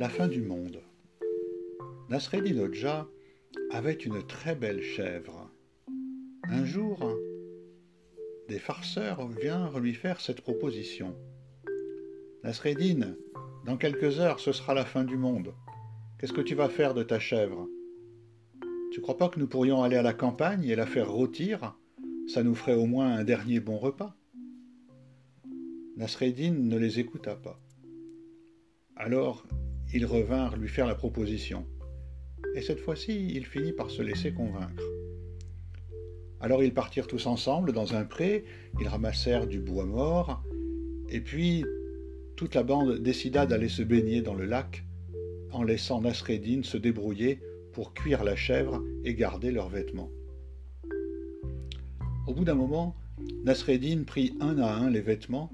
La fin du monde. Nasreddin Hodja avait une très belle chèvre. Un jour, des farceurs vinrent lui faire cette proposition. Nasreddin, dans quelques heures, ce sera la fin du monde. Qu'est-ce que tu vas faire de ta chèvre? Tu crois pas que nous pourrions aller à la campagne et la faire rôtir? Ça nous ferait au moins un dernier bon repas. Nasreddin ne les écouta pas. Alors ils revinrent lui faire la proposition. Et cette fois-ci, il finit par se laisser convaincre. Alors ils partirent tous ensemble dans un pré, ils ramassèrent du bois mort, et puis toute la bande décida d'aller se baigner dans le lac, en laissant Nasreddin se débrouiller pour cuire la chèvre et garder leurs vêtements. Au bout d'un moment, Nasreddin prit un à un les vêtements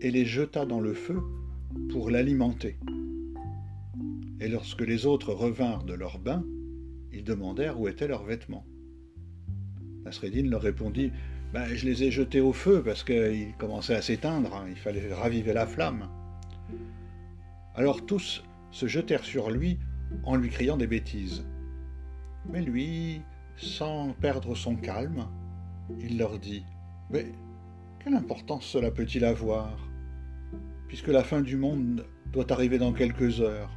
et les jeta dans le feu pour l'alimenter. Et lorsque les autres revinrent de leur bain, ils demandèrent où étaient leurs vêtements. Nasreddin leur répondit ben, Je les ai jetés au feu parce qu'ils commençaient à s'éteindre, hein, il fallait raviver la flamme. Alors tous se jetèrent sur lui en lui criant des bêtises. Mais lui, sans perdre son calme, il leur dit Mais quelle importance cela peut-il avoir, puisque la fin du monde doit arriver dans quelques heures